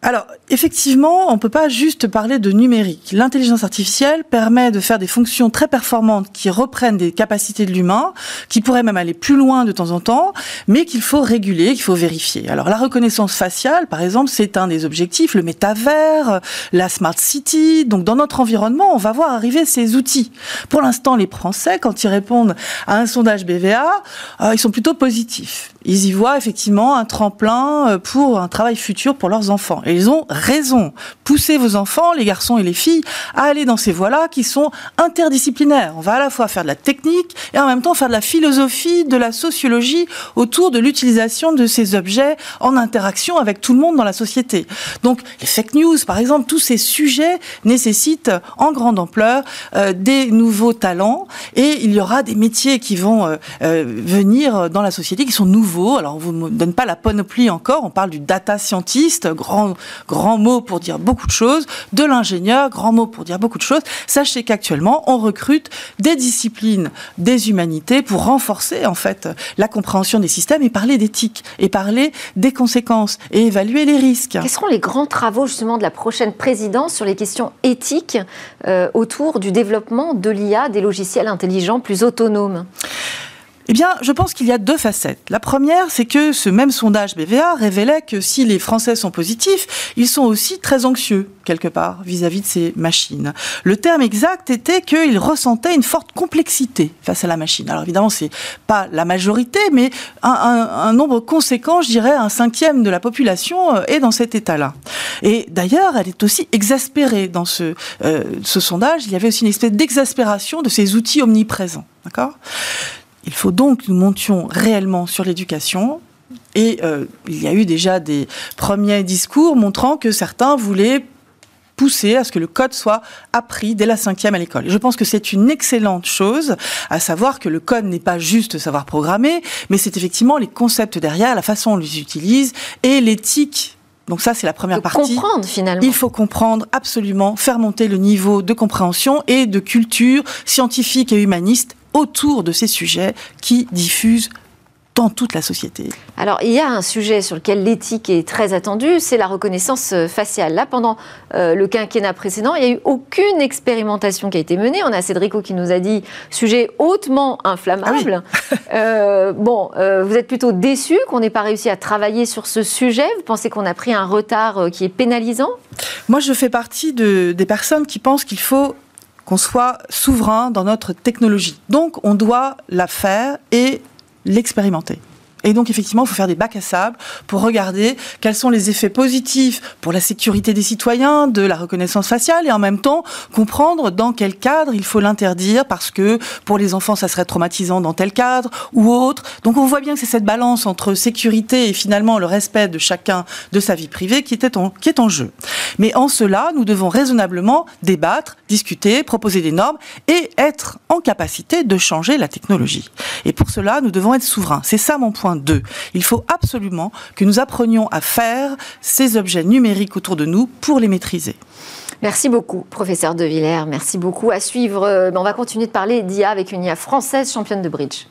Alors, effectivement, on ne peut pas juste parler de numérique. L'intelligence artificielle permet de faire des fonctions très performantes qui reprennent des capacités de l'humain, qui pourraient même aller plus loin de temps en temps, mais qu'il faut réguler, qu'il faut vérifier. Alors, la reconnaissance faciale, par exemple, c'est un des objectifs, le métavers, la smart city. Donc, dans notre environnement, on va voir arriver ces outils. Pour l'instant, les Français, quand ils répondent à un sondage BVA, euh, ils sont plutôt positifs. Ils y voient effectivement un tremplin euh, pour un travail futur pour leurs enfants. Ils ont raison. Poussez vos enfants, les garçons et les filles, à aller dans ces voies-là qui sont interdisciplinaires. On va à la fois faire de la technique et en même temps faire de la philosophie, de la sociologie autour de l'utilisation de ces objets en interaction avec tout le monde dans la société. Donc les fake news, par exemple, tous ces sujets nécessitent en grande ampleur euh, des nouveaux talents et il y aura des métiers qui vont euh, euh, venir dans la société qui sont nouveaux. Alors on vous donne pas la panoplie encore, on parle du data scientist, grand grand mot pour dire beaucoup de choses, de l'ingénieur, grand mot pour dire beaucoup de choses. Sachez qu'actuellement, on recrute des disciplines des humanités pour renforcer en fait la compréhension des systèmes et parler d'éthique et parler des conséquences et évaluer les risques. Quels seront les grands travaux justement de la prochaine présidence sur les questions éthiques euh, autour du développement de l'IA, des logiciels intelligents plus autonomes? Eh bien, je pense qu'il y a deux facettes. La première, c'est que ce même sondage BVA révélait que si les Français sont positifs, ils sont aussi très anxieux, quelque part, vis-à-vis de ces machines. Le terme exact était qu'ils ressentaient une forte complexité face à la machine. Alors évidemment, c'est pas la majorité, mais un, nombre conséquent, je dirais, un cinquième de la population euh, est dans cet état-là. Et d'ailleurs, elle est aussi exaspérée dans ce, euh, ce sondage. Il y avait aussi une espèce d'exaspération de ces outils omniprésents. D'accord? Il faut donc que nous montions réellement sur l'éducation. Et euh, il y a eu déjà des premiers discours montrant que certains voulaient pousser à ce que le code soit appris dès la cinquième à l'école. Et je pense que c'est une excellente chose, à savoir que le code n'est pas juste savoir programmer, mais c'est effectivement les concepts derrière, la façon dont on les utilise et l'éthique donc ça, c'est la première partie. Comprendre finalement. Il faut comprendre absolument, faire monter le niveau de compréhension et de culture scientifique et humaniste autour de ces sujets qui diffusent dans toute la société. Alors, il y a un sujet sur lequel l'éthique est très attendue, c'est la reconnaissance euh, faciale. Là, pendant euh, le quinquennat précédent, il n'y a eu aucune expérimentation qui a été menée. On a Cédrico qui nous a dit sujet hautement inflammable. Ah euh, bon, vous êtes plutôt déçu qu'on n'ait pas réussi à travailler sur ce sujet. Vous pensez qu'on a pris un retard qui est pénalisant? Moi, je fais partie de, des personnes qui pensent qu'il faut qu'on soit souverain dans notre technologie. Donc, on doit la faire et l'expérimenter. Et donc, effectivement, il faut faire des bacs à sable pour regarder quels sont les effets positifs pour la sécurité des citoyens de la reconnaissance faciale et en même temps comprendre dans quel cadre il faut l'interdire parce que pour les enfants, ça serait traumatisant dans tel cadre ou autre. Donc, on voit bien que c'est cette balance entre sécurité et finalement le respect de chacun de sa vie privée qui, en, qui est en jeu. Mais en cela, nous devons raisonnablement débattre, discuter, proposer des normes et être en capacité de changer la technologie. Et pour cela, nous devons être souverains. C'est ça mon point il faut absolument que nous apprenions à faire ces objets numériques autour de nous pour les maîtriser. Merci beaucoup, professeur De Villers. Merci beaucoup. À suivre, euh, on va continuer de parler d'IA avec une IA française championne de bridge.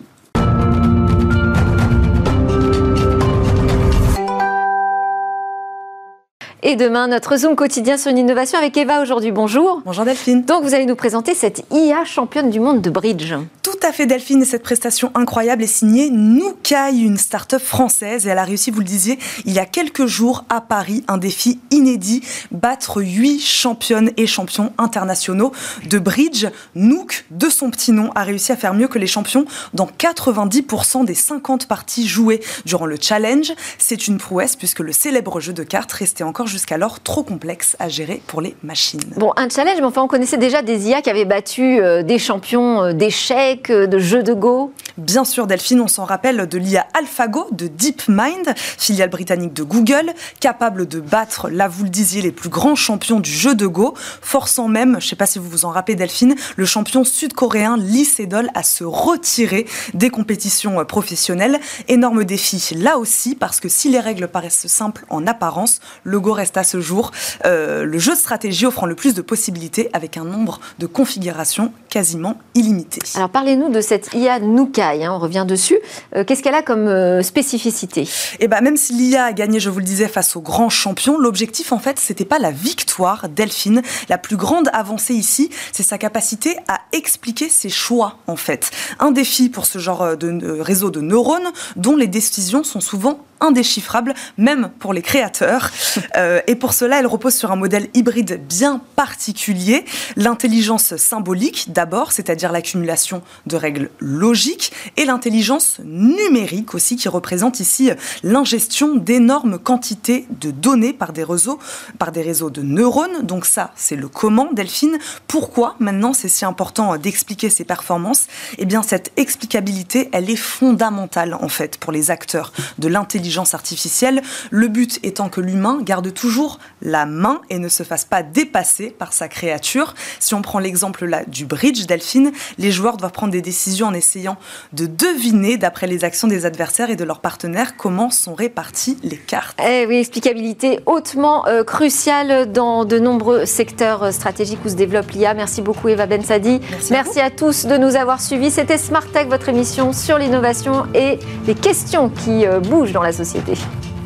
Et demain, notre Zoom quotidien sur l'innovation avec Eva aujourd'hui. Bonjour. Bonjour Delphine. Donc vous allez nous présenter cette IA championne du monde de bridge. Tout à fait Delphine, cette prestation incroyable est signée Nukai, une start-up française et elle a réussi, vous le disiez, il y a quelques jours à Paris, un défi inédit, battre huit championnes et champions internationaux de bridge. Nook, de son petit nom, a réussi à faire mieux que les champions dans 90% des 50 parties jouées durant le challenge. C'est une prouesse puisque le célèbre jeu de cartes restait encore jusqu'alors trop complexe à gérer pour les machines. Bon, un challenge, mais enfin on connaissait déjà des IA qui avaient battu euh, des champions euh, d'échecs de jeux de Go Bien sûr, Delphine, on s'en rappelle de l'IA AlphaGo de DeepMind, filiale britannique de Google, capable de battre, là vous le disiez, les plus grands champions du jeu de Go, forçant même, je ne sais pas si vous vous en rappelez Delphine, le champion sud-coréen Lee Sedol à se retirer des compétitions professionnelles. Énorme défi là aussi, parce que si les règles paraissent simples en apparence, le Go reste à ce jour euh, le jeu de stratégie offrant le plus de possibilités avec un nombre de configurations quasiment illimité. Alors parlez-nous de cette IA Nukai, hein, on revient dessus. Euh, qu'est-ce qu'elle a comme euh, spécificité? Eh ben, même si l'IA a gagné, je vous le disais, face aux grands champions, l'objectif en fait, c'était pas la victoire Delphine. La plus grande avancée ici, c'est sa capacité à expliquer ses choix en fait. Un défi pour ce genre de réseau de neurones dont les décisions sont souvent indéchiffrable, même pour les créateurs. Euh, et pour cela, elle repose sur un modèle hybride bien particulier. L'intelligence symbolique, d'abord, c'est-à-dire l'accumulation de règles logiques, et l'intelligence numérique aussi, qui représente ici l'ingestion d'énormes quantités de données par des réseaux, par des réseaux de neurones. Donc ça, c'est le comment, Delphine. Pourquoi maintenant c'est si important d'expliquer ces performances? Eh bien, cette explicabilité, elle est fondamentale en fait pour les acteurs de l'intelligence artificielle, le but étant que l'humain garde toujours la main et ne se fasse pas dépasser par sa créature. Si on prend l'exemple là du bridge Delphine, les joueurs doivent prendre des décisions en essayant de deviner d'après les actions des adversaires et de leurs partenaires comment sont réparties les cartes. Eh oui, explicabilité hautement euh, cruciale dans de nombreux secteurs euh, stratégiques où se développe l'IA. Merci beaucoup Eva Bensadi. Merci, Merci à, tous de nous avoir suivis. C'était Smart Tech, votre émission sur l'innovation et les questions qui euh, bougent dans la interessiert dich.